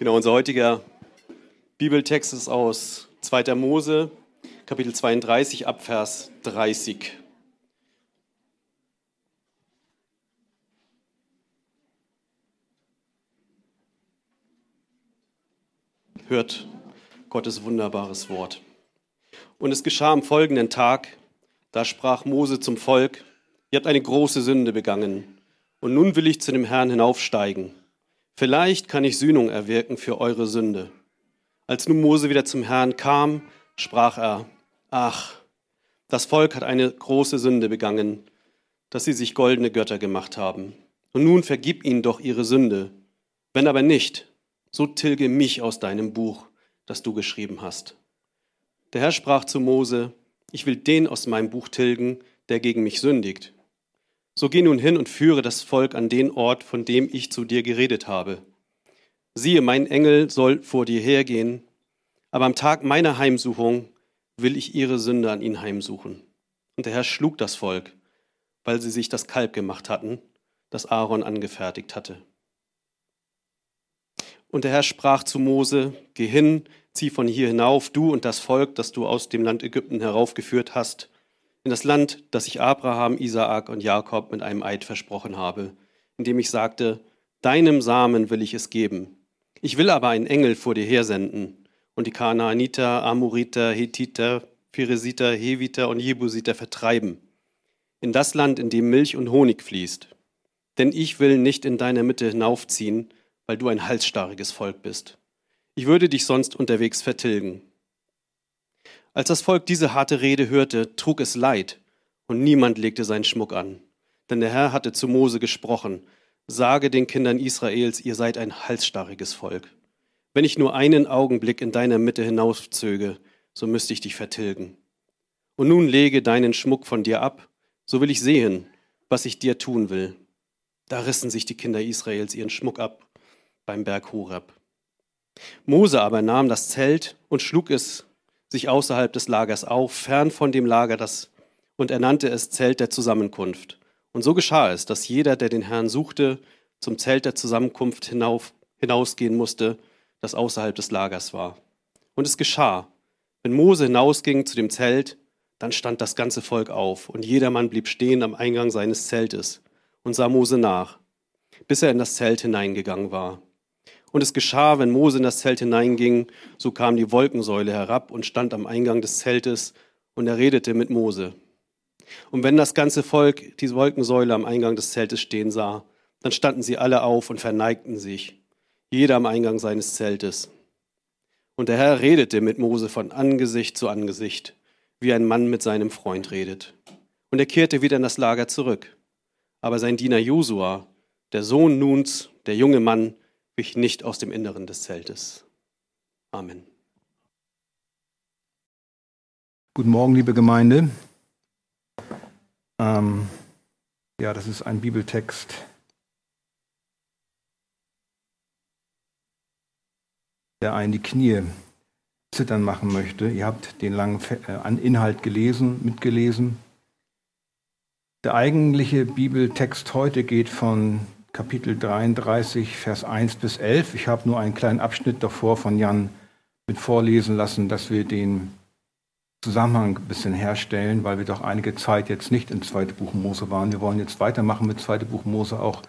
Genau, unser heutiger Bibeltext ist aus 2. Mose, Kapitel 32, Abvers 30. Hört Gottes wunderbares Wort. Und es geschah am folgenden Tag, da sprach Mose zum Volk, ihr habt eine große Sünde begangen, und nun will ich zu dem Herrn hinaufsteigen. Vielleicht kann ich Sühnung erwirken für eure Sünde. Als nun Mose wieder zum Herrn kam, sprach er, ach, das Volk hat eine große Sünde begangen, dass sie sich goldene Götter gemacht haben. Und nun vergib ihnen doch ihre Sünde. Wenn aber nicht, so tilge mich aus deinem Buch, das du geschrieben hast. Der Herr sprach zu Mose, ich will den aus meinem Buch tilgen, der gegen mich sündigt. So geh nun hin und führe das Volk an den Ort, von dem ich zu dir geredet habe. Siehe, mein Engel soll vor dir hergehen, aber am Tag meiner Heimsuchung will ich ihre Sünde an ihn heimsuchen. Und der Herr schlug das Volk, weil sie sich das Kalb gemacht hatten, das Aaron angefertigt hatte. Und der Herr sprach zu Mose, Geh hin, zieh von hier hinauf, du und das Volk, das du aus dem Land Ägypten heraufgeführt hast, in das Land, das ich Abraham, Isaak und Jakob mit einem Eid versprochen habe, indem ich sagte, Deinem Samen will ich es geben. Ich will aber einen Engel vor dir hersenden und die Kanaaniter, Amoriter, Hethiter, Phiresiter, Heviter und Jebusiter vertreiben, in das Land, in dem Milch und Honig fließt. Denn ich will nicht in deiner Mitte hinaufziehen, weil du ein halsstarriges Volk bist. Ich würde dich sonst unterwegs vertilgen. Als das Volk diese harte Rede hörte, trug es Leid, und niemand legte seinen Schmuck an. Denn der Herr hatte zu Mose gesprochen, sage den Kindern Israels, ihr seid ein halsstarriges Volk. Wenn ich nur einen Augenblick in deiner Mitte hinauszöge, so müsste ich dich vertilgen. Und nun lege deinen Schmuck von dir ab, so will ich sehen, was ich dir tun will. Da rissen sich die Kinder Israels ihren Schmuck ab beim Berg Horeb. Mose aber nahm das Zelt und schlug es sich außerhalb des Lagers auf, fern von dem Lager, das, und er nannte es Zelt der Zusammenkunft. Und so geschah es, dass jeder, der den Herrn suchte, zum Zelt der Zusammenkunft hinauf, hinausgehen musste, das außerhalb des Lagers war. Und es geschah, wenn Mose hinausging zu dem Zelt, dann stand das ganze Volk auf, und jedermann blieb stehen am Eingang seines Zeltes und sah Mose nach, bis er in das Zelt hineingegangen war. Und es geschah, wenn Mose in das Zelt hineinging, so kam die Wolkensäule herab und stand am Eingang des Zeltes, und er redete mit Mose. Und wenn das ganze Volk diese Wolkensäule am Eingang des Zeltes stehen sah, dann standen sie alle auf und verneigten sich, jeder am Eingang seines Zeltes. Und der Herr redete mit Mose von Angesicht zu Angesicht, wie ein Mann mit seinem Freund redet. Und er kehrte wieder in das Lager zurück. Aber sein Diener Josua, der Sohn Nuns, der junge Mann, wich nicht aus dem Inneren des Zeltes. Amen. Guten Morgen, liebe Gemeinde. Ähm, ja, das ist ein Bibeltext. der einen die Knie zittern machen möchte. Ihr habt den langen äh, Inhalt gelesen, mitgelesen. Der eigentliche Bibeltext heute geht von Kapitel 33, Vers 1 bis 11. Ich habe nur einen kleinen Abschnitt davor von Jan mit vorlesen lassen, dass wir den Zusammenhang ein bisschen herstellen, weil wir doch einige Zeit jetzt nicht im zweiten Buch Mose waren. Wir wollen jetzt weitermachen mit zweiten Buch Mose auch,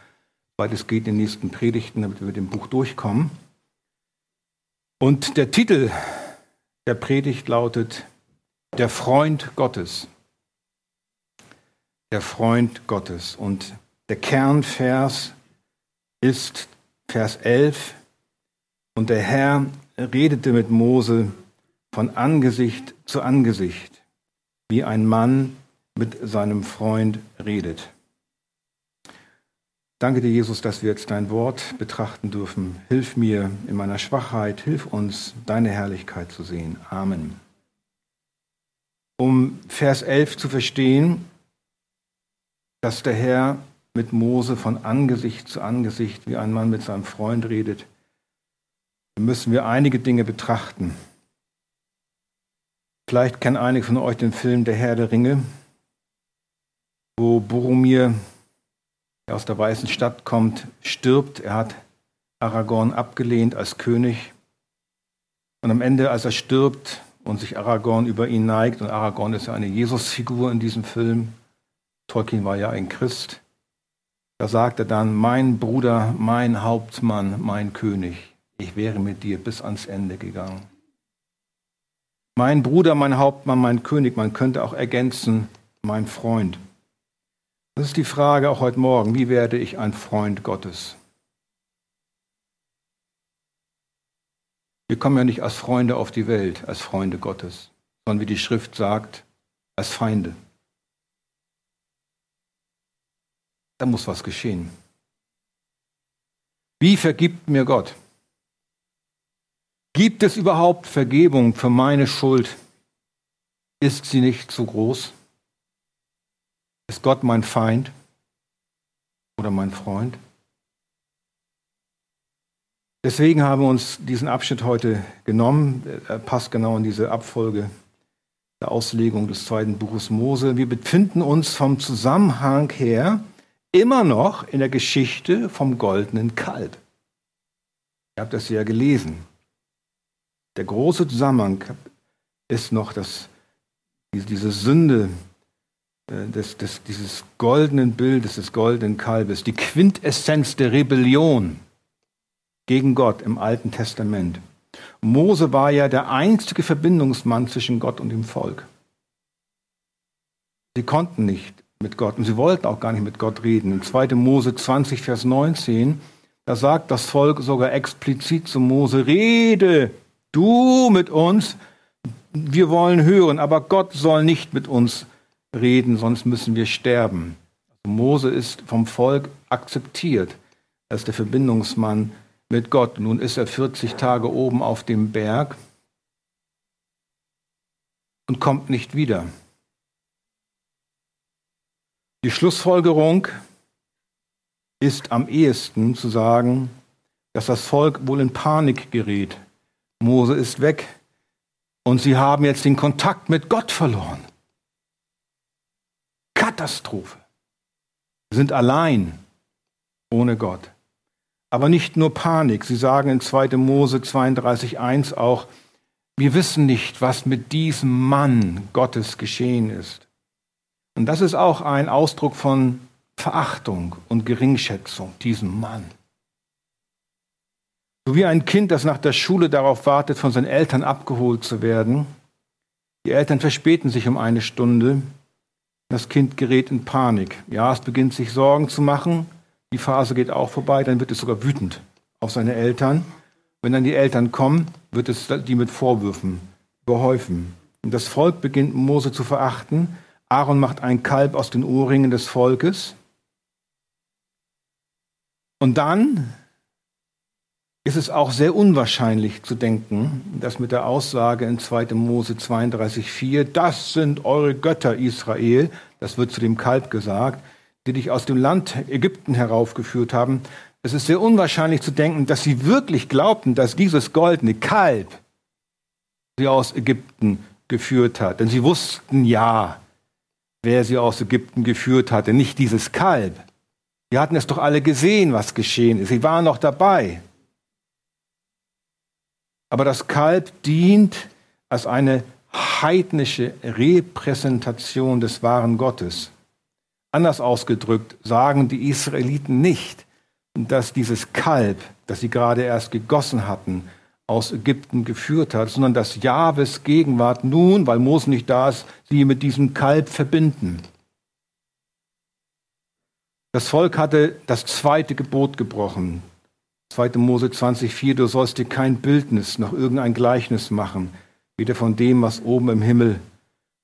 weil es geht in den nächsten Predigten, damit wir mit dem Buch durchkommen. Und der Titel der Predigt lautet Der Freund Gottes. Der Freund Gottes. Und der Kernvers ist Vers 11. Und der Herr redete mit Mose von Angesicht zu Angesicht, wie ein Mann mit seinem Freund redet. Danke dir, Jesus, dass wir jetzt dein Wort betrachten dürfen. Hilf mir in meiner Schwachheit, hilf uns, deine Herrlichkeit zu sehen. Amen. Um Vers 11 zu verstehen, dass der Herr mit Mose von Angesicht zu Angesicht wie ein Mann mit seinem Freund redet, müssen wir einige Dinge betrachten. Vielleicht kennen einige von euch den Film Der Herr der Ringe, wo Boromir, der aus der Weißen Stadt kommt, stirbt. Er hat Aragorn abgelehnt als König. Und am Ende, als er stirbt und sich Aragorn über ihn neigt, und Aragorn ist ja eine Jesusfigur in diesem Film, Tolkien war ja ein Christ, da sagt er dann, mein Bruder, mein Hauptmann, mein König, ich wäre mit dir bis ans Ende gegangen. Mein Bruder, mein Hauptmann, mein König, man könnte auch ergänzen, mein Freund. Das ist die Frage auch heute Morgen, wie werde ich ein Freund Gottes? Wir kommen ja nicht als Freunde auf die Welt, als Freunde Gottes, sondern wie die Schrift sagt, als Feinde. Da muss was geschehen. Wie vergibt mir Gott? Gibt es überhaupt Vergebung für meine Schuld? Ist sie nicht zu groß? Ist Gott mein Feind oder mein Freund? Deswegen haben wir uns diesen Abschnitt heute genommen. Er passt genau in diese Abfolge der Auslegung des zweiten Buches Mose. Wir befinden uns vom Zusammenhang her immer noch in der Geschichte vom goldenen Kalb. Ihr habt das ja gelesen. Der große Zusammenhang ist noch das, diese Sünde äh, des, des, dieses goldenen Bildes, des goldenen Kalbes, die Quintessenz der Rebellion gegen Gott im Alten Testament. Mose war ja der einzige Verbindungsmann zwischen Gott und dem Volk. Sie konnten nicht mit Gott. Und sie wollten auch gar nicht mit Gott reden. In 2. Mose 20, Vers 19, da sagt das Volk sogar explizit zu Mose, rede du mit uns, wir wollen hören, aber Gott soll nicht mit uns reden, sonst müssen wir sterben. Also Mose ist vom Volk akzeptiert als der Verbindungsmann mit Gott. Nun ist er 40 Tage oben auf dem Berg und kommt nicht wieder. Die Schlussfolgerung ist am ehesten zu sagen, dass das Volk wohl in Panik gerät. Mose ist weg und sie haben jetzt den Kontakt mit Gott verloren. Katastrophe. Sie sind allein ohne Gott. Aber nicht nur Panik. Sie sagen in 2. Mose 32.1 auch, wir wissen nicht, was mit diesem Mann Gottes geschehen ist. Und das ist auch ein Ausdruck von Verachtung und Geringschätzung, diesem Mann. So wie ein Kind, das nach der Schule darauf wartet, von seinen Eltern abgeholt zu werden. Die Eltern verspäten sich um eine Stunde. Das Kind gerät in Panik. Ja, es beginnt sich Sorgen zu machen. Die Phase geht auch vorbei. Dann wird es sogar wütend auf seine Eltern. Wenn dann die Eltern kommen, wird es die mit Vorwürfen behäufen. Und das Volk beginnt Mose zu verachten Aaron macht ein Kalb aus den Ohrringen des Volkes. Und dann ist es auch sehr unwahrscheinlich zu denken, dass mit der Aussage in 2. Mose 32,4, das sind eure Götter Israel, das wird zu dem Kalb gesagt, die dich aus dem Land Ägypten heraufgeführt haben. Es ist sehr unwahrscheinlich zu denken, dass sie wirklich glaubten, dass dieses goldene Kalb sie aus Ägypten geführt hat. Denn sie wussten ja, wer sie aus Ägypten geführt hatte, nicht dieses Kalb. Sie hatten es doch alle gesehen, was geschehen ist. Sie waren noch dabei. Aber das Kalb dient als eine heidnische Repräsentation des wahren Gottes. Anders ausgedrückt sagen die Israeliten nicht, dass dieses Kalb, das sie gerade erst gegossen hatten, aus Ägypten geführt hat, sondern dass Jahwes Gegenwart nun, weil Mose nicht da ist, sie mit diesem Kalb verbinden. Das Volk hatte das zweite Gebot gebrochen. 2. Mose 20,4, du sollst dir kein Bildnis noch irgendein Gleichnis machen, weder von dem, was oben im Himmel,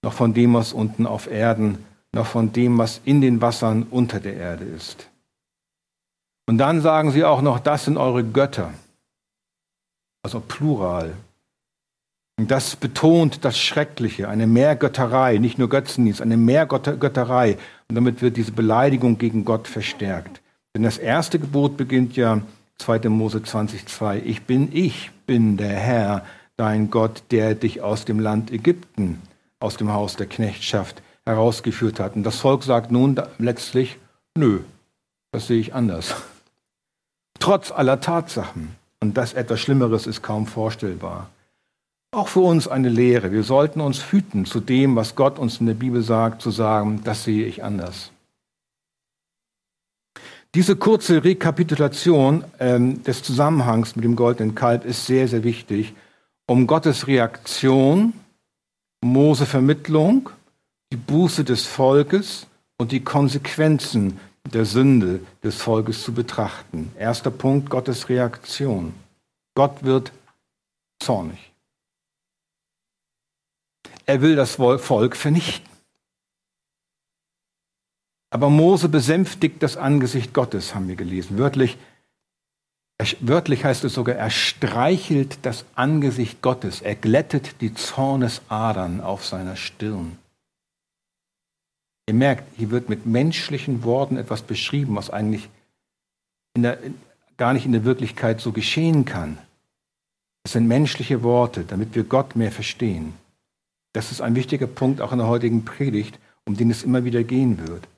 noch von dem, was unten auf Erden, noch von dem, was in den Wassern unter der Erde ist. Und dann sagen sie auch noch, das sind eure Götter also Plural. Und das betont das Schreckliche, eine Mehrgötterei, nicht nur Götzendienst, eine Mehrgötterei. Und damit wird diese Beleidigung gegen Gott verstärkt. Denn das erste Gebot beginnt ja 2. Mose 20,2. Ich bin, ich bin der Herr, dein Gott, der dich aus dem Land Ägypten, aus dem Haus der Knechtschaft herausgeführt hat. Und das Volk sagt nun letztlich, nö, das sehe ich anders. trotz aller Tatsachen. Und das etwas Schlimmeres ist kaum vorstellbar. Auch für uns eine Lehre. Wir sollten uns hüten, zu dem, was Gott uns in der Bibel sagt, zu sagen, das sehe ich anders. Diese kurze Rekapitulation ähm, des Zusammenhangs mit dem goldenen Kalb ist sehr, sehr wichtig, um Gottes Reaktion, Mose Vermittlung, die Buße des Volkes und die Konsequenzen der Sünde des Volkes zu betrachten. Erster Punkt, Gottes Reaktion. Gott wird zornig. Er will das Volk vernichten. Aber Mose besänftigt das Angesicht Gottes, haben wir gelesen. Wörtlich, wörtlich heißt es sogar, er streichelt das Angesicht Gottes, er glättet die Zornesadern auf seiner Stirn. Ihr merkt, hier wird mit menschlichen Worten etwas beschrieben, was eigentlich in der, gar nicht in der Wirklichkeit so geschehen kann. Es sind menschliche Worte, damit wir Gott mehr verstehen. Das ist ein wichtiger Punkt auch in der heutigen Predigt, um den es immer wieder gehen wird.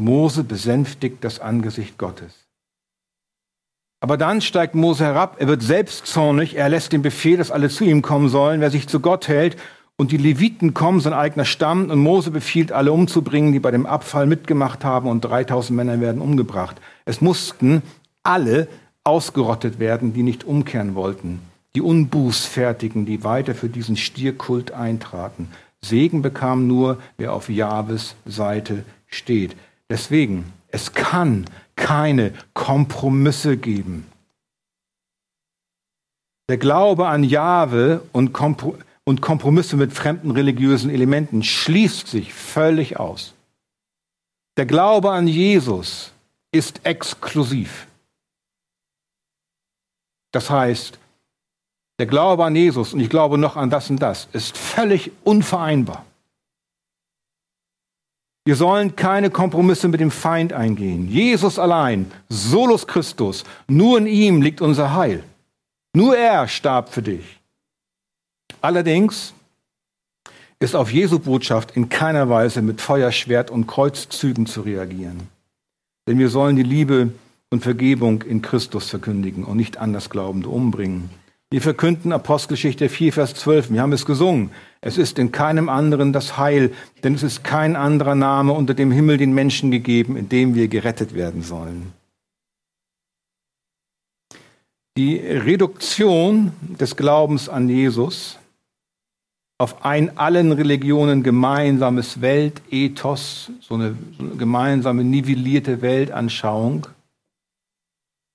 Mose besänftigt das Angesicht Gottes. Aber dann steigt Mose herab, er wird selbst zornig, er lässt den Befehl, dass alle zu ihm kommen sollen. Wer sich zu Gott hält und die Leviten kommen, sein eigener Stamm, und Mose befiehlt, alle umzubringen, die bei dem Abfall mitgemacht haben, und 3000 Männer werden umgebracht. Es mussten alle ausgerottet werden, die nicht umkehren wollten. Die Unbußfertigen, die weiter für diesen Stierkult eintraten. Segen bekam nur, wer auf Jahwes Seite steht. Deswegen, es kann keine Kompromisse geben. Der Glaube an Jahwe und Kompromisse und Kompromisse mit fremden religiösen Elementen schließt sich völlig aus. Der Glaube an Jesus ist exklusiv. Das heißt, der Glaube an Jesus und ich glaube noch an das und das ist völlig unvereinbar. Wir sollen keine Kompromisse mit dem Feind eingehen. Jesus allein, solus Christus, nur in ihm liegt unser Heil. Nur er starb für dich. Allerdings ist auf Jesu Botschaft in keiner Weise mit Feuerschwert und Kreuzzügen zu reagieren. Denn wir sollen die Liebe und Vergebung in Christus verkündigen und nicht anders Glaubende umbringen. Wir verkünden Apostelgeschichte 4, Vers 12. Wir haben es gesungen. Es ist in keinem anderen das Heil, denn es ist kein anderer Name unter dem Himmel den Menschen gegeben, in dem wir gerettet werden sollen. Die Reduktion des Glaubens an Jesus auf ein allen Religionen gemeinsames Weltethos, so eine, so eine gemeinsame nivellierte Weltanschauung.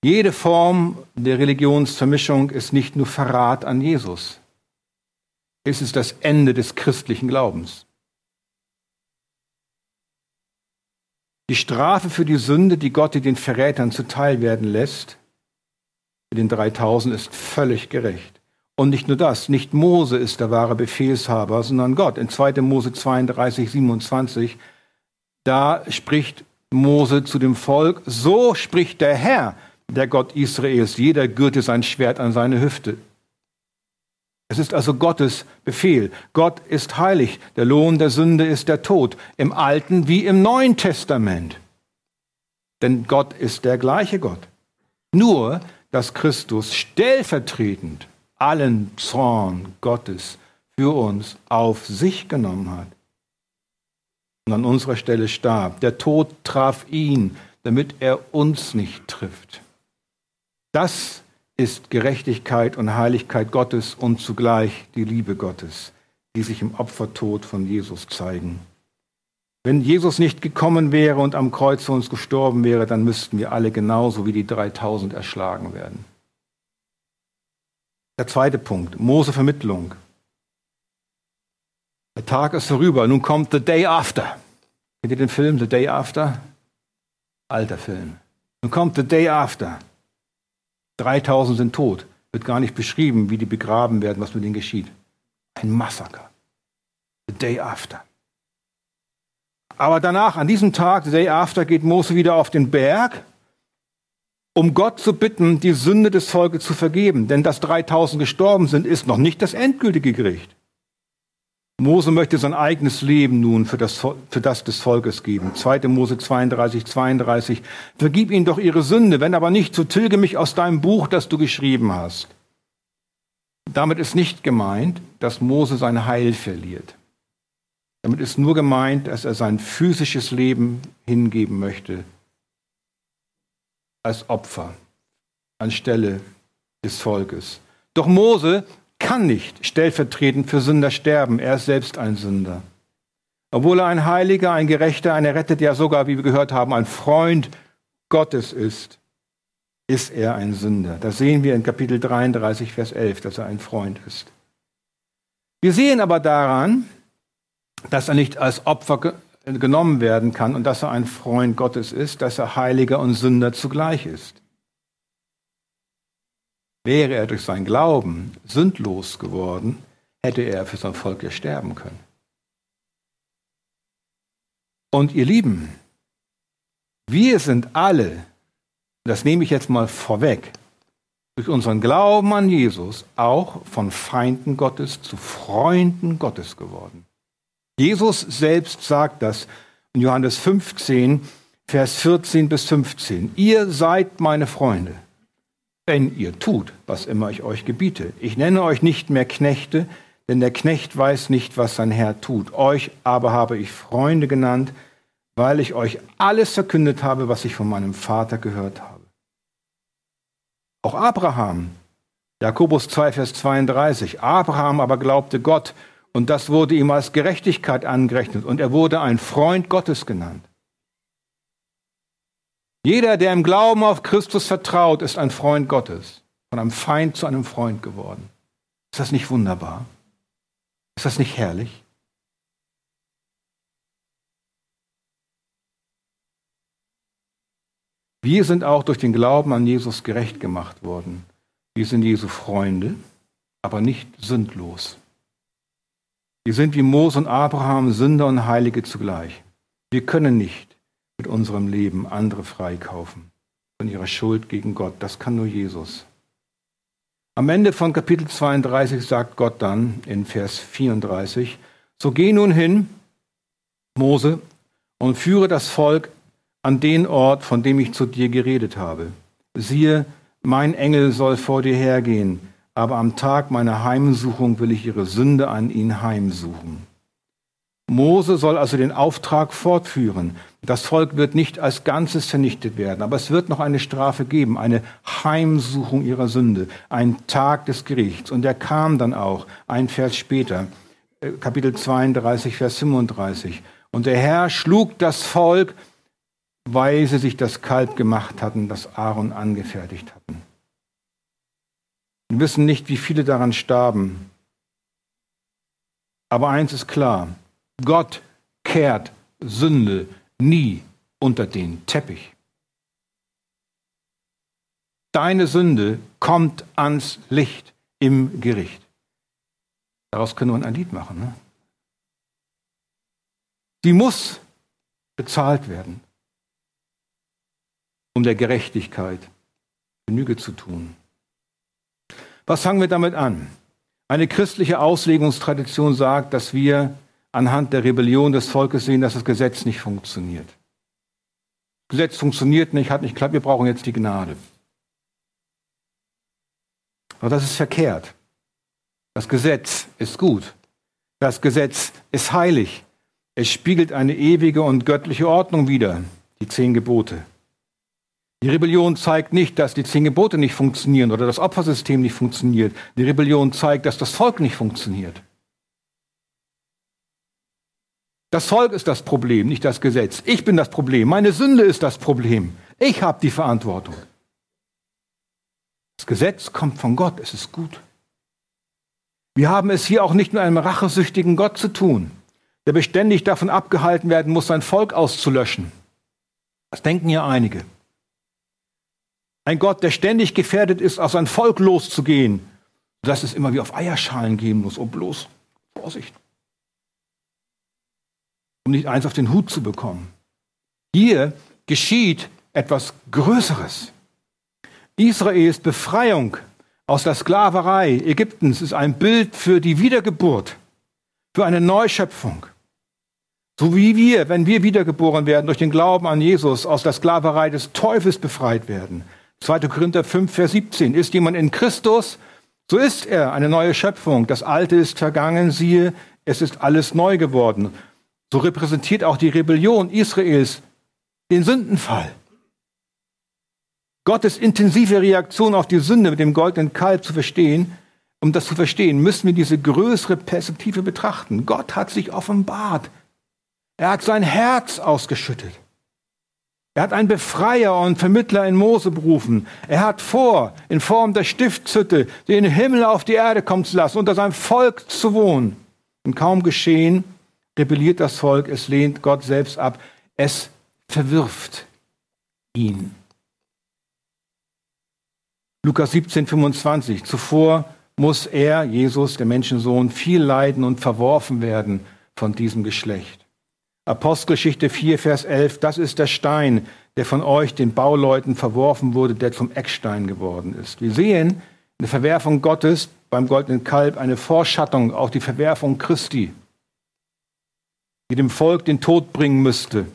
Jede Form der Religionsvermischung ist nicht nur Verrat an Jesus. Es ist das Ende des christlichen Glaubens. Die Strafe für die Sünde, die Gott den Verrätern zuteil werden lässt, mit den 3000 ist völlig gerecht. Und nicht nur das, nicht Mose ist der wahre Befehlshaber, sondern Gott. In 2. Mose 32, 27, da spricht Mose zu dem Volk, so spricht der Herr, der Gott Israels, jeder gürte sein Schwert an seine Hüfte. Es ist also Gottes Befehl. Gott ist heilig. Der Lohn der Sünde ist der Tod. Im Alten wie im Neuen Testament. Denn Gott ist der gleiche Gott. Nur, dass Christus stellvertretend allen Zorn Gottes für uns auf sich genommen hat und an unserer Stelle starb. Der Tod traf ihn, damit er uns nicht trifft. Das ist Gerechtigkeit und Heiligkeit Gottes und zugleich die Liebe Gottes, die sich im Opfertod von Jesus zeigen. Wenn Jesus nicht gekommen wäre und am Kreuz für uns gestorben wäre, dann müssten wir alle genauso wie die 3000 erschlagen werden. Der zweite Punkt, Mose Vermittlung. Der Tag ist vorüber, nun kommt The Day After. Kennt ihr den Film The Day After? Alter Film. Nun kommt The Day After. 3000 sind tot. Wird gar nicht beschrieben, wie die begraben werden, was mit ihnen geschieht. Ein Massaker. The Day After. Aber danach, an diesem Tag, The Day After, geht Mose wieder auf den Berg um Gott zu bitten, die Sünde des Volkes zu vergeben. Denn dass 3000 gestorben sind, ist noch nicht das endgültige Gericht. Mose möchte sein eigenes Leben nun für das, für das des Volkes geben. 2. Mose 32, 32. Vergib ihnen doch ihre Sünde, wenn aber nicht, so tilge mich aus deinem Buch, das du geschrieben hast. Damit ist nicht gemeint, dass Mose sein Heil verliert. Damit ist nur gemeint, dass er sein physisches Leben hingeben möchte als Opfer anstelle des Volkes. Doch Mose kann nicht stellvertretend für Sünder sterben. Er ist selbst ein Sünder. Obwohl er ein Heiliger, ein Gerechter, ein Errettet, ja sogar, wie wir gehört haben, ein Freund Gottes ist, ist er ein Sünder. Das sehen wir in Kapitel 33, Vers 11, dass er ein Freund ist. Wir sehen aber daran, dass er nicht als Opfer genommen werden kann und dass er ein Freund Gottes ist, dass er Heiliger und Sünder zugleich ist. Wäre er durch sein Glauben sündlos geworden, hätte er für sein Volk ja sterben können. Und ihr Lieben, wir sind alle, das nehme ich jetzt mal vorweg, durch unseren Glauben an Jesus auch von Feinden Gottes zu Freunden Gottes geworden. Jesus selbst sagt das in Johannes 15, Vers 14 bis 15. Ihr seid meine Freunde wenn ihr tut, was immer ich euch gebiete. Ich nenne euch nicht mehr Knechte, denn der Knecht weiß nicht, was sein Herr tut. Euch aber habe ich Freunde genannt, weil ich euch alles verkündet habe, was ich von meinem Vater gehört habe. Auch Abraham, Jakobus 2, Vers 32, Abraham aber glaubte Gott und das wurde ihm als Gerechtigkeit angerechnet und er wurde ein Freund Gottes genannt. Jeder, der im Glauben auf Christus vertraut, ist ein Freund Gottes, von einem Feind zu einem Freund geworden. Ist das nicht wunderbar? Ist das nicht herrlich? Wir sind auch durch den Glauben an Jesus gerecht gemacht worden. Wir sind Jesu Freunde, aber nicht sündlos. Wir sind wie Mose und Abraham Sünder und Heilige zugleich. Wir können nicht mit unserem Leben andere freikaufen von ihrer Schuld gegen Gott. Das kann nur Jesus. Am Ende von Kapitel 32 sagt Gott dann in Vers 34, so geh nun hin, Mose, und führe das Volk an den Ort, von dem ich zu dir geredet habe. Siehe, mein Engel soll vor dir hergehen, aber am Tag meiner Heimsuchung will ich ihre Sünde an ihn heimsuchen. Mose soll also den Auftrag fortführen. Das Volk wird nicht als Ganzes vernichtet werden, aber es wird noch eine Strafe geben, eine Heimsuchung ihrer Sünde, ein Tag des Gerichts. Und er kam dann auch, ein Vers später, äh, Kapitel 32, Vers 35. Und der Herr schlug das Volk, weil sie sich das Kalb gemacht hatten, das Aaron angefertigt hatten. Wir wissen nicht, wie viele daran starben. Aber eins ist klar, Gott kehrt Sünde nie unter den Teppich. Deine Sünde kommt ans Licht im Gericht. Daraus können wir ein Lied machen. Ne? Sie muss bezahlt werden, um der Gerechtigkeit Genüge zu tun. Was fangen wir damit an? Eine christliche Auslegungstradition sagt, dass wir anhand der Rebellion des Volkes sehen, dass das Gesetz nicht funktioniert. Das Gesetz funktioniert nicht, hat nicht geklappt, wir brauchen jetzt die Gnade. Aber das ist verkehrt. Das Gesetz ist gut. Das Gesetz ist heilig. Es spiegelt eine ewige und göttliche Ordnung wider, die zehn Gebote. Die Rebellion zeigt nicht, dass die zehn Gebote nicht funktionieren oder das Opfersystem nicht funktioniert. Die Rebellion zeigt, dass das Volk nicht funktioniert. Das Volk ist das Problem, nicht das Gesetz. Ich bin das Problem. Meine Sünde ist das Problem. Ich habe die Verantwortung. Das Gesetz kommt von Gott. Es ist gut. Wir haben es hier auch nicht mit einem rachesüchtigen Gott zu tun, der beständig davon abgehalten werden muss, sein Volk auszulöschen. Das denken ja einige. Ein Gott, der ständig gefährdet ist, auf sein Volk loszugehen, dass es immer wie auf Eierschalen gehen muss. Oh, bloß Vorsicht um nicht eins auf den Hut zu bekommen. Hier geschieht etwas Größeres. Israels Befreiung aus der Sklaverei Ägyptens ist ein Bild für die Wiedergeburt, für eine Neuschöpfung. So wie wir, wenn wir wiedergeboren werden, durch den Glauben an Jesus aus der Sklaverei des Teufels befreit werden. 2. Korinther 5, Vers 17. Ist jemand in Christus, so ist er eine neue Schöpfung. Das Alte ist vergangen, siehe, es ist alles neu geworden. So repräsentiert auch die Rebellion Israels den Sündenfall. Gottes intensive Reaktion auf die Sünde mit dem goldenen Kalb zu verstehen, um das zu verstehen, müssen wir diese größere Perspektive betrachten. Gott hat sich offenbart. Er hat sein Herz ausgeschüttet. Er hat einen Befreier und Vermittler in Mose berufen. Er hat vor, in Form der Stiftshütte, den Himmel auf die Erde kommen zu lassen, unter seinem Volk zu wohnen. Und kaum geschehen, rebelliert das Volk, es lehnt Gott selbst ab, es verwirft ihn. Lukas 17, 25. Zuvor muss er, Jesus, der Menschensohn, viel leiden und verworfen werden von diesem Geschlecht. Apostelgeschichte 4, Vers 11. Das ist der Stein, der von euch, den Bauleuten, verworfen wurde, der zum Eckstein geworden ist. Wir sehen in der Verwerfung Gottes beim goldenen Kalb eine Vorschattung auf die Verwerfung Christi, die dem Volk den Tod bringen müsste.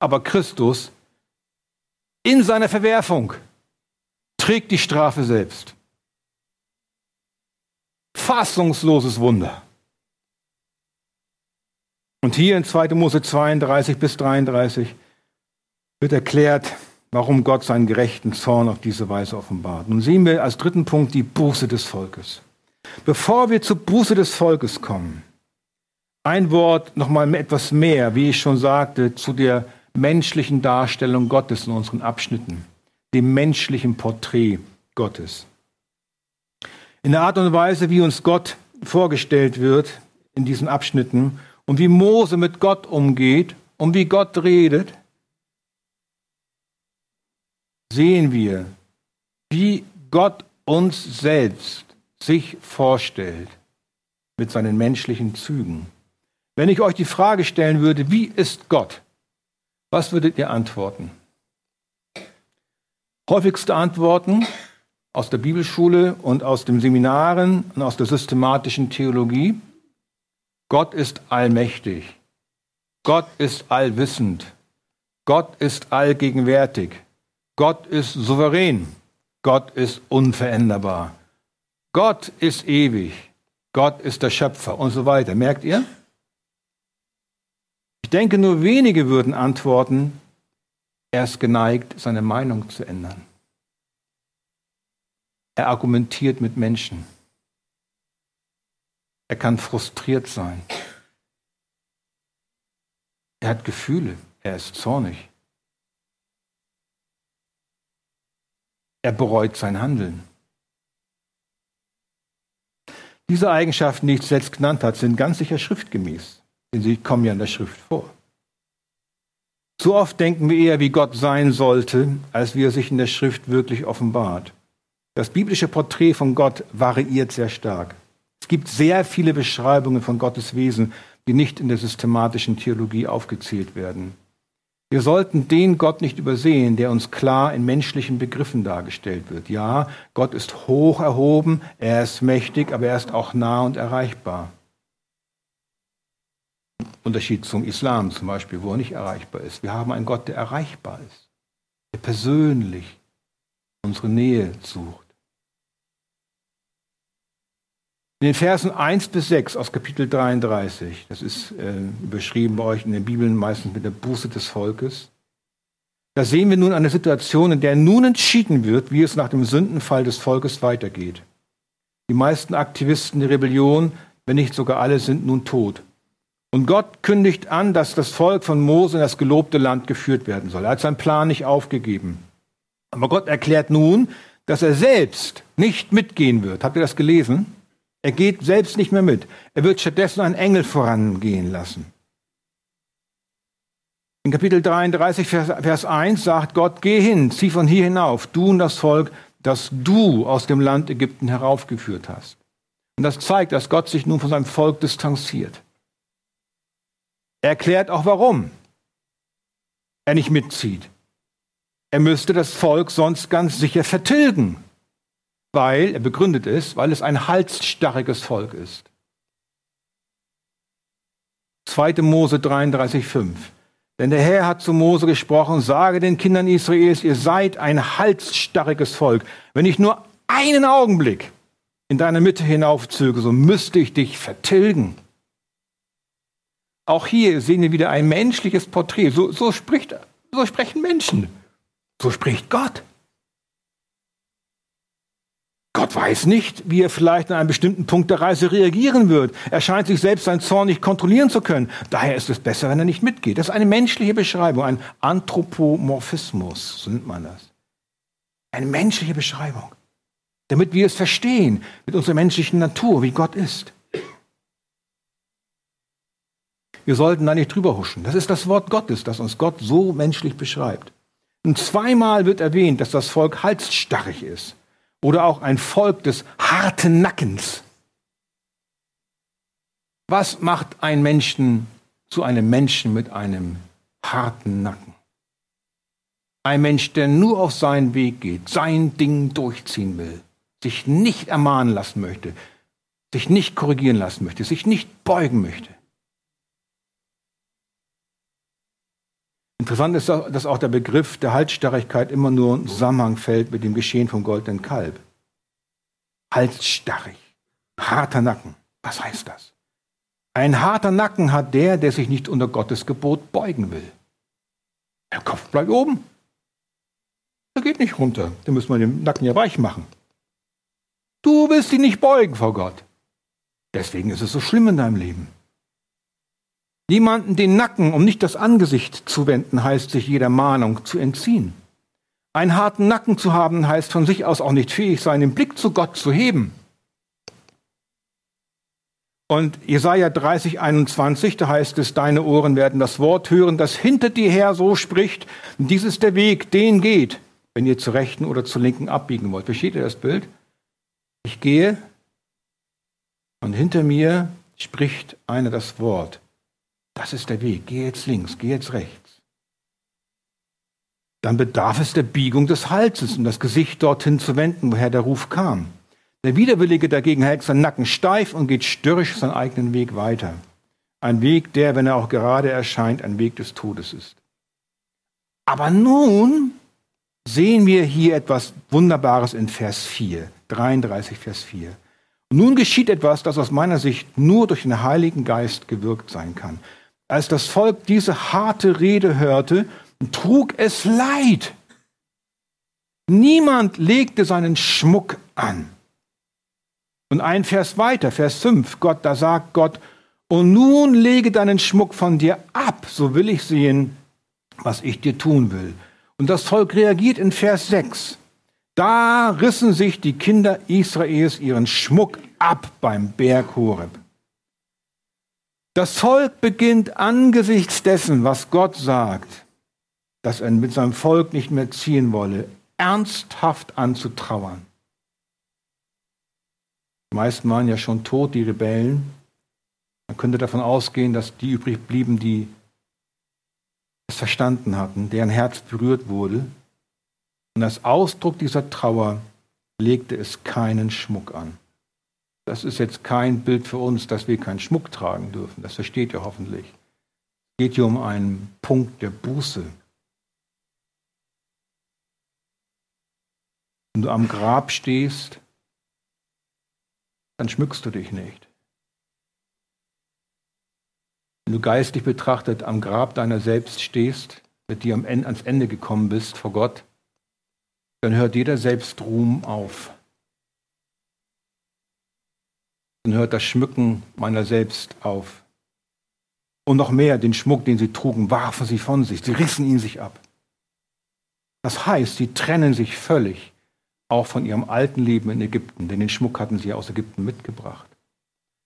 Aber Christus in seiner Verwerfung trägt die Strafe selbst. Fassungsloses Wunder. Und hier in 2. Mose 32 bis 33 wird erklärt, warum Gott seinen gerechten Zorn auf diese Weise offenbart. Nun sehen wir als dritten Punkt die Buße des Volkes. Bevor wir zur Buße des Volkes kommen, ein Wort nochmal etwas mehr, wie ich schon sagte, zu der menschlichen Darstellung Gottes in unseren Abschnitten dem menschlichen Porträt Gottes. In der Art und Weise, wie uns Gott vorgestellt wird in diesen Abschnitten und wie Mose mit Gott umgeht und wie Gott redet, sehen wir, wie Gott uns selbst sich vorstellt mit seinen menschlichen Zügen. Wenn ich euch die Frage stellen würde, wie ist Gott? Was würdet ihr antworten? Häufigste Antworten aus der Bibelschule und aus den Seminaren und aus der systematischen Theologie. Gott ist allmächtig. Gott ist allwissend. Gott ist allgegenwärtig. Gott ist souverän. Gott ist unveränderbar. Gott ist ewig. Gott ist der Schöpfer und so weiter. Merkt ihr? Ich denke, nur wenige würden antworten, er ist geneigt, seine Meinung zu ändern. Er argumentiert mit Menschen. Er kann frustriert sein. Er hat Gefühle. Er ist zornig. Er bereut sein Handeln. Diese Eigenschaften, die ich zuletzt genannt habe, sind ganz sicher schriftgemäß, denn sie kommen ja in der Schrift vor. Zu oft denken wir eher, wie Gott sein sollte, als wie er sich in der Schrift wirklich offenbart. Das biblische Porträt von Gott variiert sehr stark. Es gibt sehr viele Beschreibungen von Gottes Wesen, die nicht in der systematischen Theologie aufgezählt werden. Wir sollten den Gott nicht übersehen, der uns klar in menschlichen Begriffen dargestellt wird. Ja, Gott ist hoch erhoben, er ist mächtig, aber er ist auch nah und erreichbar. Unterschied zum Islam zum Beispiel, wo er nicht erreichbar ist. Wir haben einen Gott, der erreichbar ist, der persönlich unsere Nähe sucht. In den Versen 1 bis 6 aus Kapitel 33, das ist äh, überschrieben bei euch in den Bibeln meistens mit der Buße des Volkes, da sehen wir nun eine Situation, in der nun entschieden wird, wie es nach dem Sündenfall des Volkes weitergeht. Die meisten Aktivisten der Rebellion, wenn nicht sogar alle, sind nun tot. Und Gott kündigt an, dass das Volk von Mose in das gelobte Land geführt werden soll. Er hat seinen Plan nicht aufgegeben. Aber Gott erklärt nun, dass er selbst nicht mitgehen wird. Habt ihr das gelesen? Er geht selbst nicht mehr mit. Er wird stattdessen einen Engel vorangehen lassen. In Kapitel 33, Vers 1 sagt Gott, geh hin, zieh von hier hinauf, du und das Volk, das du aus dem Land Ägypten heraufgeführt hast. Und das zeigt, dass Gott sich nun von seinem Volk distanziert. Er erklärt auch warum er nicht mitzieht. Er müsste das Volk sonst ganz sicher vertilgen, weil, er begründet es, weil es ein halsstarriges Volk ist. 2. Mose 33,5. Denn der Herr hat zu Mose gesprochen, sage den Kindern Israels, ihr seid ein halsstarriges Volk. Wenn ich nur einen Augenblick in deine Mitte hinaufzöge, so müsste ich dich vertilgen. Auch hier sehen wir wieder ein menschliches Porträt. So, so, spricht, so sprechen Menschen. So spricht Gott. Gott weiß nicht, wie er vielleicht an einem bestimmten Punkt der Reise reagieren wird. Er scheint sich selbst seinen Zorn nicht kontrollieren zu können. Daher ist es besser, wenn er nicht mitgeht. Das ist eine menschliche Beschreibung, ein Anthropomorphismus, so nennt man das. Eine menschliche Beschreibung, damit wir es verstehen mit unserer menschlichen Natur, wie Gott ist. Wir sollten da nicht drüber huschen. Das ist das Wort Gottes, das uns Gott so menschlich beschreibt. Und zweimal wird erwähnt, dass das Volk halsstarrig ist oder auch ein Volk des harten Nackens. Was macht ein Menschen zu einem Menschen mit einem harten Nacken? Ein Mensch, der nur auf seinen Weg geht, sein Ding durchziehen will, sich nicht ermahnen lassen möchte, sich nicht korrigieren lassen möchte, sich nicht beugen möchte. Interessant ist, dass auch der Begriff der Halsstarrigkeit immer nur in Zusammenhang fällt mit dem Geschehen vom goldenen Kalb. Halsstarrig, harter Nacken. Was heißt das? Ein harter Nacken hat der, der sich nicht unter Gottes Gebot beugen will. Der Kopf bleibt oben. Er geht nicht runter. Da muss man den Nacken ja weich machen. Du willst dich nicht beugen vor Gott. Deswegen ist es so schlimm in deinem Leben. Jemanden den Nacken, um nicht das Angesicht zu wenden, heißt sich jeder Mahnung zu entziehen. Einen harten Nacken zu haben, heißt von sich aus auch nicht fähig sein, den Blick zu Gott zu heben. Und Jesaja 30, 21, da heißt es, deine Ohren werden das Wort hören, das hinter dir her so spricht. Dies ist der Weg, den geht, wenn ihr zur rechten oder zur linken abbiegen wollt. Versteht ihr das Bild? Ich gehe und hinter mir spricht einer das Wort. Das ist der Weg. Geh jetzt links, geh jetzt rechts. Dann bedarf es der Biegung des Halses, um das Gesicht dorthin zu wenden, woher der Ruf kam. Der Widerwillige dagegen hält seinen Nacken steif und geht störrisch seinen eigenen Weg weiter. Ein Weg, der, wenn er auch gerade erscheint, ein Weg des Todes ist. Aber nun sehen wir hier etwas Wunderbares in Vers 4, 33 Vers 4. Und nun geschieht etwas, das aus meiner Sicht nur durch den Heiligen Geist gewirkt sein kann. Als das Volk diese harte Rede hörte, trug es Leid. Niemand legte seinen Schmuck an. Und ein Vers weiter, Vers 5, Gott, da sagt Gott, und nun lege deinen Schmuck von dir ab, so will ich sehen, was ich dir tun will. Und das Volk reagiert in Vers 6. Da rissen sich die Kinder Israels ihren Schmuck ab beim Berg Horeb. Das Volk beginnt angesichts dessen, was Gott sagt, dass er mit seinem Volk nicht mehr ziehen wolle, ernsthaft anzutrauern. Die meisten waren ja schon tot, die Rebellen. Man könnte davon ausgehen, dass die übrig blieben, die es verstanden hatten, deren Herz berührt wurde. Und als Ausdruck dieser Trauer legte es keinen Schmuck an. Das ist jetzt kein Bild für uns, dass wir keinen Schmuck tragen dürfen. Das versteht ihr hoffentlich. Es geht hier um einen Punkt der Buße. Wenn du am Grab stehst, dann schmückst du dich nicht. Wenn du geistig betrachtet am Grab deiner selbst stehst, mit dir ans Ende gekommen bist vor Gott, dann hört jeder Selbstruhm auf. Dann hört das Schmücken meiner selbst auf. Und noch mehr, den Schmuck, den sie trugen, warfen sie von sich. Sie rissen ihn sich ab. Das heißt, sie trennen sich völlig auch von ihrem alten Leben in Ägypten, denn den Schmuck hatten sie aus Ägypten mitgebracht.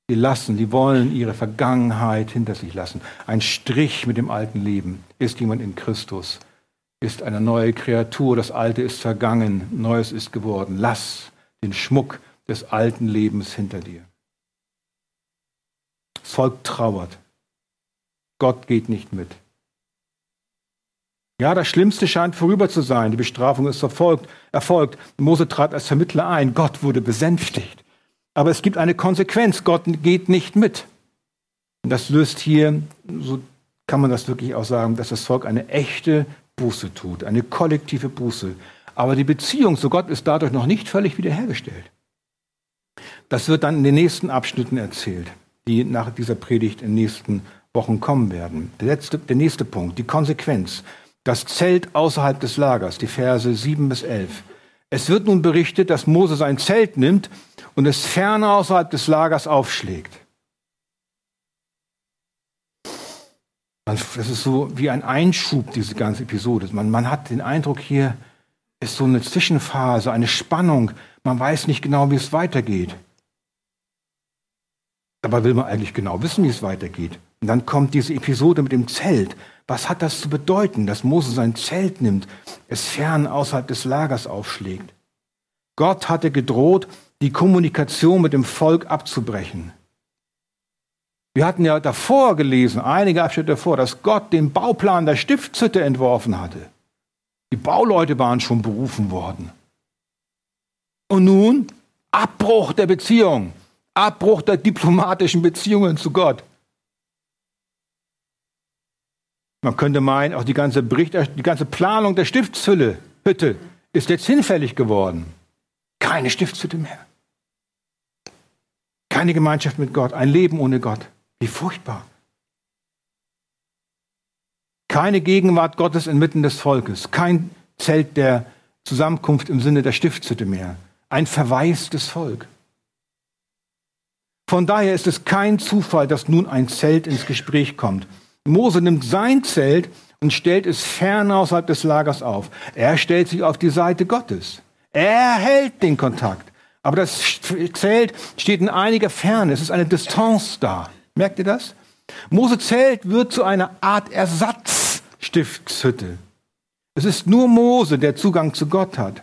Sie lassen, sie wollen ihre Vergangenheit hinter sich lassen. Ein Strich mit dem alten Leben. Ist jemand in Christus, ist eine neue Kreatur, das Alte ist vergangen, Neues ist geworden. Lass den Schmuck des alten Lebens hinter dir. Das Volk trauert. Gott geht nicht mit. Ja, das Schlimmste scheint vorüber zu sein. Die Bestrafung ist erfolgt. erfolgt. Mose trat als Vermittler ein. Gott wurde besänftigt. Aber es gibt eine Konsequenz. Gott geht nicht mit. Und das löst hier, so kann man das wirklich auch sagen, dass das Volk eine echte Buße tut, eine kollektive Buße. Aber die Beziehung zu Gott ist dadurch noch nicht völlig wiederhergestellt. Das wird dann in den nächsten Abschnitten erzählt, die nach dieser Predigt in den nächsten Wochen kommen werden. Der, letzte, der nächste Punkt, die Konsequenz. Das Zelt außerhalb des Lagers, die Verse 7 bis 11. Es wird nun berichtet, dass Mose sein Zelt nimmt und es ferne außerhalb des Lagers aufschlägt. Das ist so wie ein Einschub, diese ganze Episode. Man, man hat den Eindruck, hier ist so eine Zwischenphase, eine Spannung. Man weiß nicht genau, wie es weitergeht. Dabei will man eigentlich genau wissen, wie es weitergeht. Und dann kommt diese Episode mit dem Zelt. Was hat das zu bedeuten, dass Mose sein Zelt nimmt, es fern außerhalb des Lagers aufschlägt? Gott hatte gedroht, die Kommunikation mit dem Volk abzubrechen. Wir hatten ja davor gelesen, einige Abschnitte davor, dass Gott den Bauplan der Stiftshütte entworfen hatte. Die Bauleute waren schon berufen worden. Und nun Abbruch der Beziehung, Abbruch der diplomatischen Beziehungen zu Gott. Man könnte meinen, auch die ganze, Bericht, die ganze Planung der Stiftshütte Hütte ist jetzt hinfällig geworden. Keine Stiftshütte mehr. Keine Gemeinschaft mit Gott, ein Leben ohne Gott. Wie furchtbar. Keine Gegenwart Gottes inmitten des Volkes, kein Zelt der Zusammenkunft im Sinne der Stiftshütte mehr, ein verwaistes Volk. Von daher ist es kein Zufall, dass nun ein Zelt ins Gespräch kommt. Mose nimmt sein Zelt und stellt es fern außerhalb des Lagers auf. Er stellt sich auf die Seite Gottes. Er hält den Kontakt. Aber das Zelt steht in einiger Ferne. Es ist eine Distanz da. Merkt ihr das? Mose Zelt wird zu einer Art Ersatzstiftshütte. Es ist nur Mose, der Zugang zu Gott hat.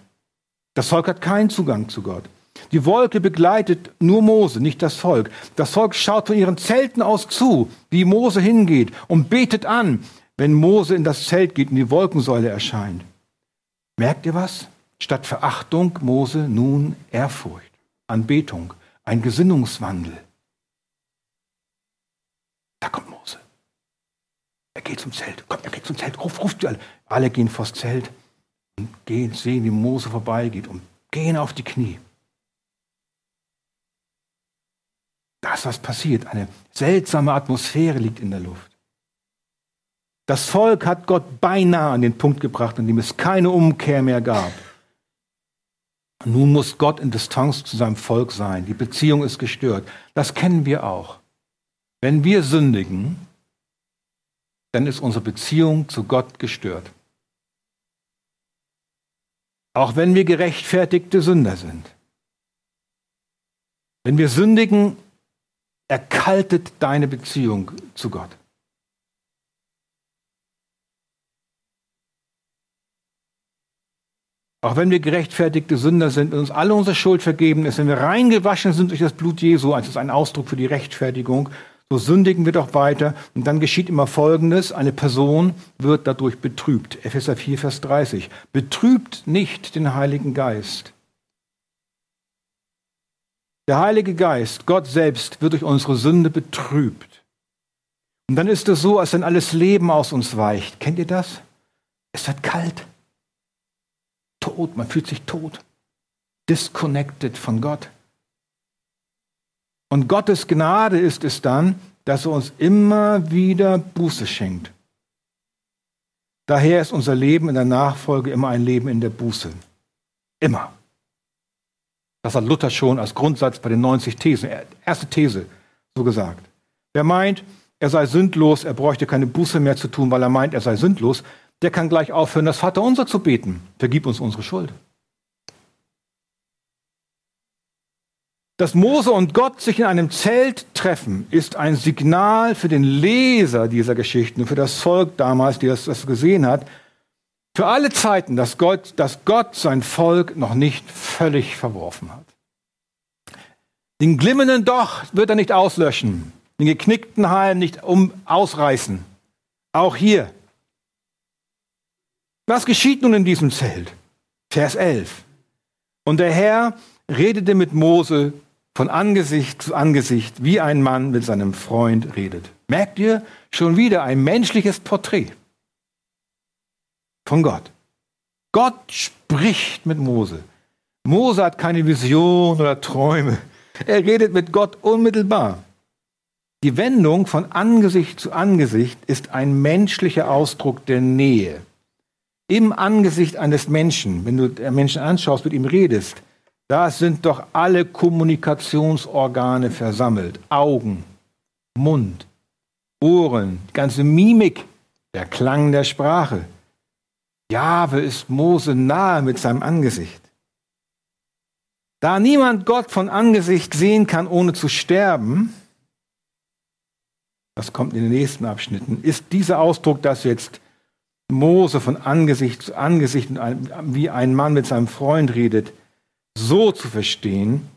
Das Volk hat keinen Zugang zu Gott. Die Wolke begleitet nur Mose, nicht das Volk. Das Volk schaut von ihren Zelten aus zu, wie Mose hingeht und betet an, wenn Mose in das Zelt geht und die Wolkensäule erscheint. Merkt ihr was? Statt Verachtung Mose nun Ehrfurcht, Anbetung, ein Gesinnungswandel. Da kommt Mose. Er geht zum Zelt. Kommt, er geht zum Zelt. Ruf, ruft alle. Alle gehen vors Zelt und gehen, sehen, wie Mose vorbeigeht und gehen auf die Knie. Da ist was passiert. Eine seltsame Atmosphäre liegt in der Luft. Das Volk hat Gott beinahe an den Punkt gebracht, an dem es keine Umkehr mehr gab. Nun muss Gott in Distanz zu seinem Volk sein. Die Beziehung ist gestört. Das kennen wir auch. Wenn wir sündigen, dann ist unsere Beziehung zu Gott gestört. Auch wenn wir gerechtfertigte Sünder sind. Wenn wir sündigen, erkaltet deine Beziehung zu Gott. Auch wenn wir gerechtfertigte Sünder sind und uns alle unsere Schuld vergeben ist, wenn wir reingewaschen sind durch das Blut Jesu, als ist ein Ausdruck für die Rechtfertigung, so sündigen wir doch weiter. Und dann geschieht immer Folgendes. Eine Person wird dadurch betrübt. Epheser 4, Vers 30. Betrübt nicht den Heiligen Geist. Der Heilige Geist, Gott selbst, wird durch unsere Sünde betrübt. Und dann ist es so, als wenn alles Leben aus uns weicht. Kennt ihr das? Es wird kalt. Tot, man fühlt sich tot. Disconnected von Gott. Und Gottes Gnade ist es dann, dass er uns immer wieder Buße schenkt. Daher ist unser Leben in der Nachfolge immer ein Leben in der Buße. Immer. Das hat Luther schon als Grundsatz bei den 90 Thesen, erste These, so gesagt. Wer meint, er sei sündlos, er bräuchte keine Buße mehr zu tun, weil er meint, er sei sündlos, der kann gleich aufhören, das Vaterunser zu beten. Vergib uns unsere Schuld. Dass Mose und Gott sich in einem Zelt treffen, ist ein Signal für den Leser dieser Geschichten, für das Volk damals, die das, das gesehen hat, für alle Zeiten, dass Gott, dass Gott sein Volk noch nicht völlig verworfen hat. Den glimmenden Doch wird er nicht auslöschen, den geknickten Halm nicht um ausreißen. Auch hier. Was geschieht nun in diesem Zelt? Vers 11. Und der Herr redete mit Mose von Angesicht zu Angesicht, wie ein Mann mit seinem Freund redet. Merkt ihr schon wieder ein menschliches Porträt von Gott. Gott spricht mit Mose. Mose hat keine Vision oder Träume. Er redet mit Gott unmittelbar. Die Wendung von Angesicht zu Angesicht ist ein menschlicher Ausdruck der Nähe. Im Angesicht eines Menschen, wenn du den Menschen anschaust, mit ihm redest, da sind doch alle Kommunikationsorgane versammelt. Augen, Mund, Ohren, die ganze Mimik, der Klang der Sprache. Jahwe ist Mose nahe mit seinem Angesicht. Da niemand Gott von Angesicht sehen kann, ohne zu sterben, das kommt in den nächsten Abschnitten, ist dieser Ausdruck, dass jetzt Mose von Angesicht zu Angesicht wie ein Mann mit seinem Freund redet, so zu verstehen,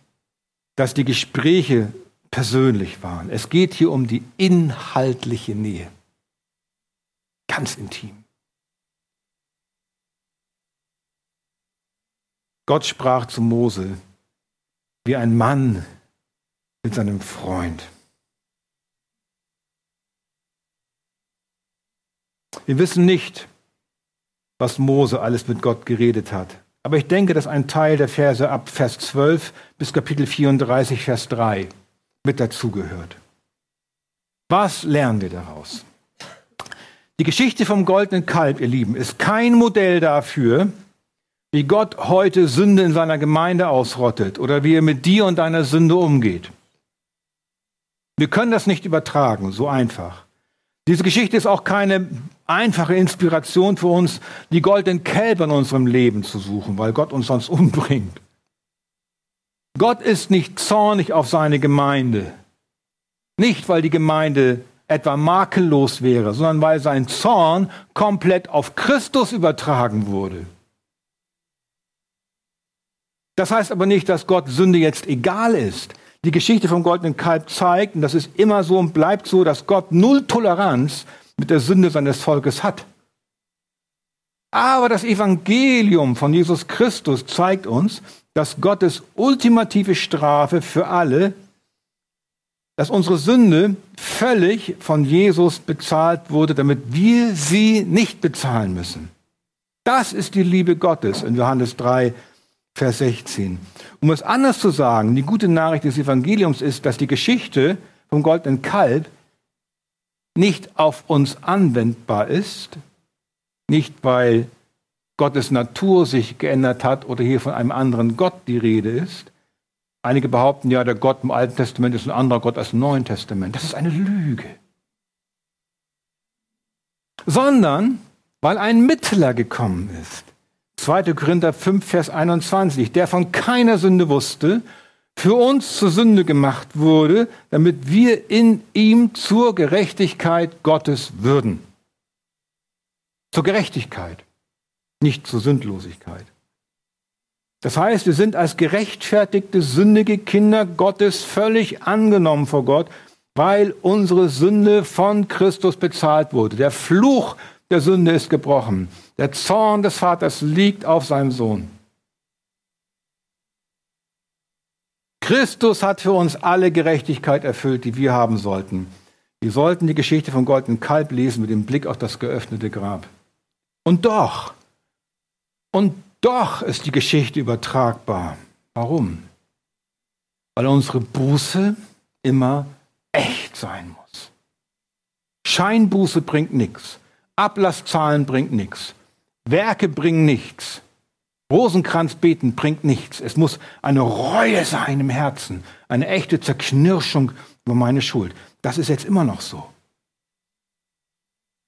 dass die Gespräche persönlich waren. Es geht hier um die inhaltliche Nähe. Ganz intim. Gott sprach zu Mose wie ein Mann mit seinem Freund. Wir wissen nicht, was Mose alles mit Gott geredet hat. Aber ich denke, dass ein Teil der Verse ab Vers 12 bis Kapitel 34, Vers 3 mit dazugehört. Was lernen wir daraus? Die Geschichte vom goldenen Kalb, ihr Lieben, ist kein Modell dafür, wie Gott heute Sünde in seiner Gemeinde ausrottet oder wie er mit dir und deiner Sünde umgeht. Wir können das nicht übertragen, so einfach. Diese Geschichte ist auch keine einfache Inspiration für uns, die goldenen Kälber in unserem Leben zu suchen, weil Gott uns sonst umbringt. Gott ist nicht zornig auf seine Gemeinde. Nicht, weil die Gemeinde etwa makellos wäre, sondern weil sein Zorn komplett auf Christus übertragen wurde. Das heißt aber nicht, dass Gott Sünde jetzt egal ist. Die Geschichte vom goldenen Kalb zeigt, und das ist immer so und bleibt so, dass Gott null Toleranz mit der Sünde seines Volkes hat. Aber das Evangelium von Jesus Christus zeigt uns, dass Gottes ultimative Strafe für alle, dass unsere Sünde völlig von Jesus bezahlt wurde, damit wir sie nicht bezahlen müssen. Das ist die Liebe Gottes in Johannes 3, Vers 16. Um es anders zu sagen, die gute Nachricht des Evangeliums ist, dass die Geschichte vom goldenen Kalb nicht auf uns anwendbar ist, nicht weil Gottes Natur sich geändert hat oder hier von einem anderen Gott die Rede ist. Einige behaupten ja, der Gott im Alten Testament ist ein anderer Gott als im Neuen Testament. Das ist eine Lüge. Sondern weil ein Mittler gekommen ist. 2. Korinther 5, Vers 21, der von keiner Sünde wusste für uns zur Sünde gemacht wurde, damit wir in ihm zur Gerechtigkeit Gottes würden. Zur Gerechtigkeit, nicht zur Sündlosigkeit. Das heißt, wir sind als gerechtfertigte, sündige Kinder Gottes völlig angenommen vor Gott, weil unsere Sünde von Christus bezahlt wurde. Der Fluch der Sünde ist gebrochen. Der Zorn des Vaters liegt auf seinem Sohn. Christus hat für uns alle Gerechtigkeit erfüllt, die wir haben sollten. Wir sollten die Geschichte vom goldenen Kalb lesen mit dem Blick auf das geöffnete Grab. Und doch, und doch ist die Geschichte übertragbar. Warum? Weil unsere Buße immer echt sein muss. Scheinbuße bringt nichts. Ablasszahlen bringt nichts. Werke bringen nichts. Rosenkranz beten bringt nichts. Es muss eine Reue sein im Herzen, eine echte Zerknirschung über meine Schuld. Das ist jetzt immer noch so.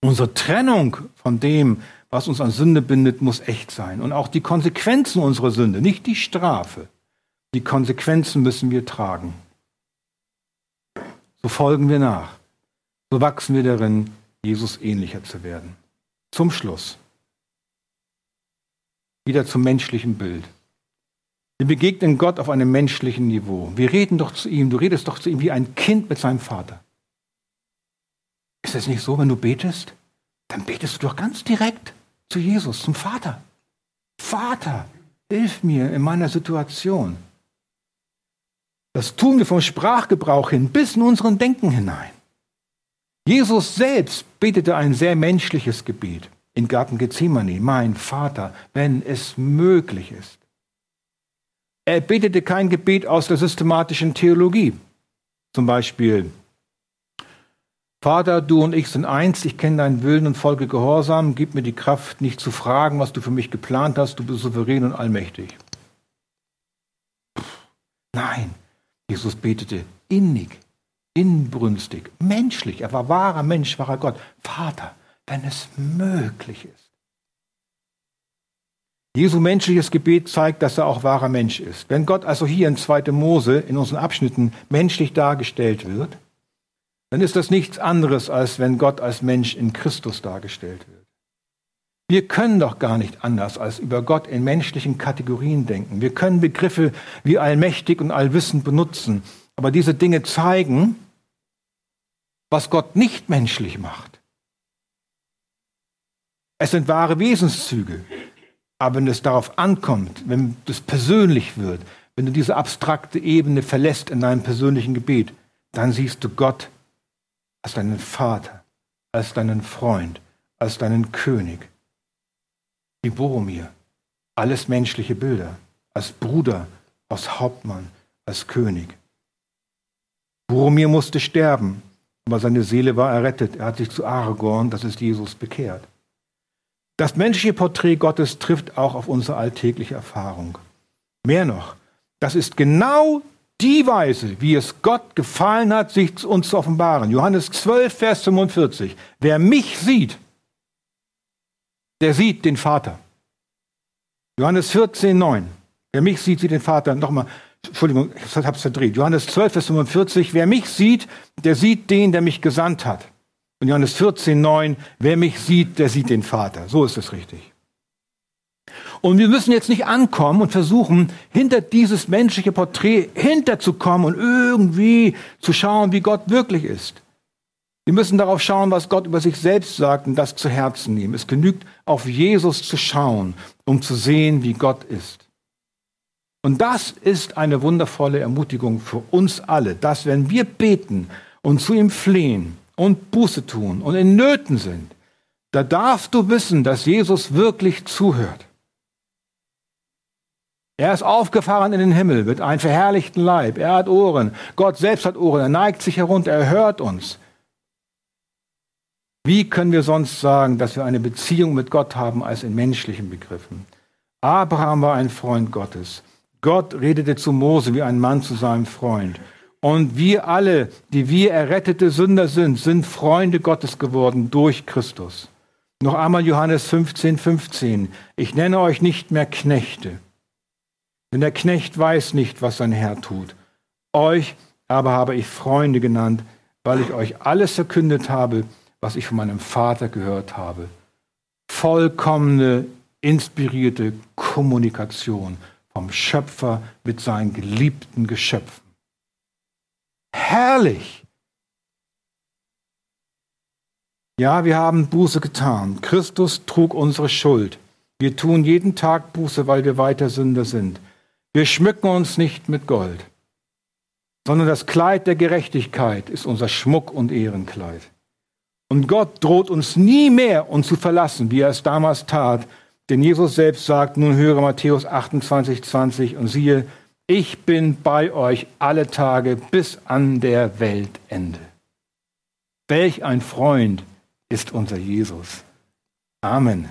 Unsere Trennung von dem, was uns an Sünde bindet, muss echt sein. Und auch die Konsequenzen unserer Sünde, nicht die Strafe. Die Konsequenzen müssen wir tragen. So folgen wir nach. So wachsen wir darin, Jesus ähnlicher zu werden. Zum Schluss. Wieder zum menschlichen Bild. Wir begegnen Gott auf einem menschlichen Niveau. Wir reden doch zu ihm, du redest doch zu ihm wie ein Kind mit seinem Vater. Ist es nicht so, wenn du betest? Dann betest du doch ganz direkt zu Jesus, zum Vater. Vater, hilf mir in meiner Situation. Das tun wir vom Sprachgebrauch hin bis in unseren Denken hinein. Jesus selbst betete ein sehr menschliches Gebet in Garten Gethsemane. Mein Vater, wenn es möglich ist. Er betete kein Gebet aus der systematischen Theologie. Zum Beispiel, Vater, du und ich sind eins, ich kenne deinen Willen und folge Gehorsam, gib mir die Kraft, nicht zu fragen, was du für mich geplant hast, du bist souverän und allmächtig. Nein, Jesus betete innig, inbrünstig, menschlich, er war wahrer Mensch, wahrer Gott. Vater, wenn es möglich ist. Jesu menschliches Gebet zeigt, dass er auch wahrer Mensch ist. Wenn Gott also hier in 2. Mose in unseren Abschnitten menschlich dargestellt wird, dann ist das nichts anderes, als wenn Gott als Mensch in Christus dargestellt wird. Wir können doch gar nicht anders, als über Gott in menschlichen Kategorien denken. Wir können Begriffe wie allmächtig und allwissend benutzen, aber diese Dinge zeigen, was Gott nicht menschlich macht. Es sind wahre Wesenszüge, aber wenn es darauf ankommt, wenn es persönlich wird, wenn du diese abstrakte Ebene verlässt in deinem persönlichen Gebet, dann siehst du Gott als deinen Vater, als deinen Freund, als deinen König. Wie Boromir, alles menschliche Bilder, als Bruder, als Hauptmann, als König. Boromir musste sterben, aber seine Seele war errettet. Er hat sich zu Aragorn, das ist Jesus, bekehrt. Das menschliche Porträt Gottes trifft auch auf unsere alltägliche Erfahrung. Mehr noch, das ist genau die Weise, wie es Gott gefallen hat, sich uns zu offenbaren. Johannes 12, Vers 45. Wer mich sieht, der sieht den Vater. Johannes 14, 9. Wer mich sieht, sieht den Vater. Nochmal, Entschuldigung, ich habe es verdreht. Johannes 12, Vers 45. Wer mich sieht, der sieht den, der mich gesandt hat. Und Johannes 14, 9. Wer mich sieht, der sieht den Vater. So ist es richtig. Und wir müssen jetzt nicht ankommen und versuchen, hinter dieses menschliche Porträt hinterzukommen und irgendwie zu schauen, wie Gott wirklich ist. Wir müssen darauf schauen, was Gott über sich selbst sagt und das zu Herzen nehmen. Es genügt, auf Jesus zu schauen, um zu sehen, wie Gott ist. Und das ist eine wundervolle Ermutigung für uns alle, dass wenn wir beten und zu ihm flehen und Buße tun und in Nöten sind, da darfst du wissen, dass Jesus wirklich zuhört. Er ist aufgefahren in den Himmel mit einem verherrlichten Leib. Er hat Ohren. Gott selbst hat Ohren. Er neigt sich herunter. Er hört uns. Wie können wir sonst sagen, dass wir eine Beziehung mit Gott haben als in menschlichen Begriffen? Abraham war ein Freund Gottes. Gott redete zu Mose wie ein Mann zu seinem Freund. Und wir alle, die wir errettete Sünder sind, sind Freunde Gottes geworden durch Christus. Noch einmal Johannes 15, 15. Ich nenne euch nicht mehr Knechte denn der Knecht weiß nicht, was sein Herr tut. Euch aber habe ich Freunde genannt, weil ich euch alles verkündet habe, was ich von meinem Vater gehört habe. Vollkommene, inspirierte Kommunikation vom Schöpfer mit seinen geliebten Geschöpfen. Herrlich! Ja, wir haben Buße getan. Christus trug unsere Schuld. Wir tun jeden Tag Buße, weil wir weiter Sünder sind. Wir schmücken uns nicht mit Gold, sondern das Kleid der Gerechtigkeit ist unser Schmuck und Ehrenkleid. Und Gott droht uns nie mehr, uns zu verlassen, wie er es damals tat. Denn Jesus selbst sagt, nun höre Matthäus 28, 20 und siehe, ich bin bei euch alle Tage bis an der Weltende. Welch ein Freund ist unser Jesus. Amen.